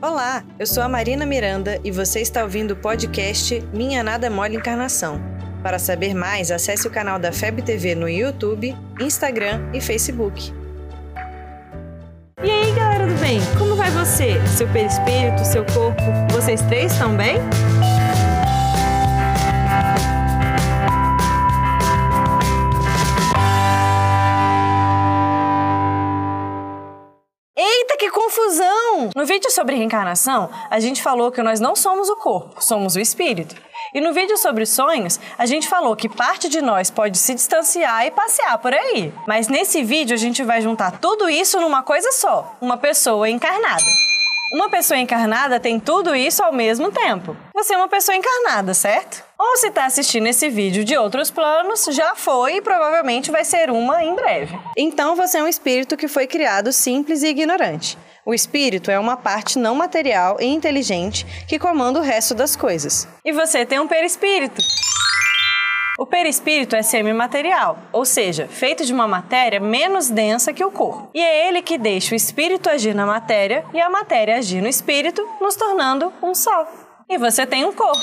Olá, eu sou a Marina Miranda e você está ouvindo o podcast Minha Nada Mole Encarnação. Para saber mais, acesse o canal da FEB TV no YouTube, Instagram e Facebook. E aí, galera do bem? Como vai você? Seu perispírito, seu corpo, vocês três estão bem? Que confusão! No vídeo sobre reencarnação, a gente falou que nós não somos o corpo, somos o espírito. E no vídeo sobre sonhos, a gente falou que parte de nós pode se distanciar e passear por aí. Mas nesse vídeo a gente vai juntar tudo isso numa coisa só: uma pessoa encarnada. Uma pessoa encarnada tem tudo isso ao mesmo tempo. Você é uma pessoa encarnada, certo? Ou se está assistindo esse vídeo de outros planos, já foi e provavelmente vai ser uma em breve. Então você é um espírito que foi criado simples e ignorante. O espírito é uma parte não material e inteligente que comanda o resto das coisas. E você tem um perispírito. O perispírito é semimaterial, ou seja, feito de uma matéria menos densa que o corpo. E é ele que deixa o espírito agir na matéria e a matéria agir no espírito, nos tornando um só. E você tem um corpo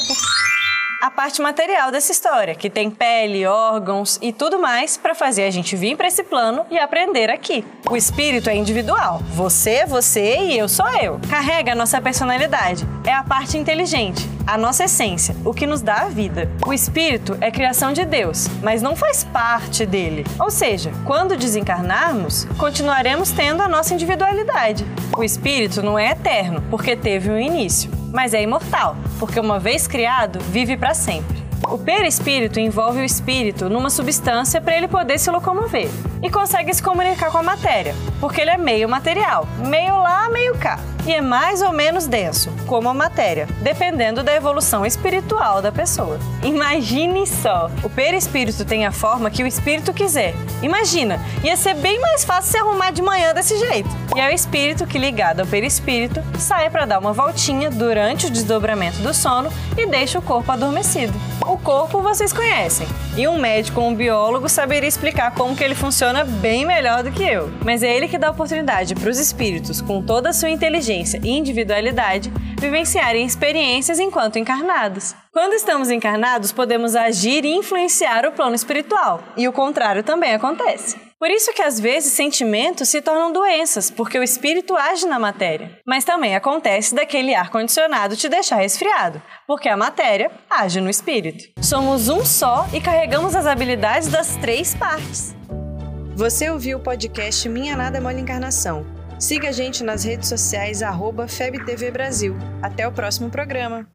a parte material dessa história, que tem pele, órgãos e tudo mais para fazer a gente vir para esse plano e aprender aqui. O espírito é individual. Você é você e eu sou eu. Carrega a nossa personalidade. É a parte inteligente, a nossa essência, o que nos dá a vida. O espírito é criação de Deus, mas não faz parte dele. Ou seja, quando desencarnarmos, continuaremos tendo a nossa individualidade. O espírito não é eterno, porque teve um início mas é imortal, porque uma vez criado, vive para sempre. O perispírito envolve o espírito numa substância para ele poder se locomover e consegue se comunicar com a matéria, porque ele é meio material, meio lá, meio cá e é mais ou menos denso, como a matéria, dependendo da evolução espiritual da pessoa. Imagine só, o perispírito tem a forma que o espírito quiser. Imagina, ia ser bem mais fácil se arrumar de manhã desse jeito. E é o espírito que, ligado ao perispírito, sai para dar uma voltinha durante o desdobramento do sono e deixa o corpo adormecido. O corpo vocês conhecem, e um médico ou um biólogo saberia explicar como que ele funciona bem melhor do que eu. Mas é ele que dá oportunidade para os espíritos, com toda a sua inteligência, e individualidade vivenciarem experiências enquanto encarnados. Quando estamos encarnados, podemos agir e influenciar o plano espiritual, e o contrário também acontece. Por isso que às vezes sentimentos se tornam doenças, porque o espírito age na matéria. Mas também acontece daquele ar condicionado te deixar resfriado, porque a matéria age no espírito. Somos um só e carregamos as habilidades das três partes. Você ouviu o podcast Minha Nada Mole Encarnação Siga a gente nas redes sociais, arroba FebTV Brasil. Até o próximo programa.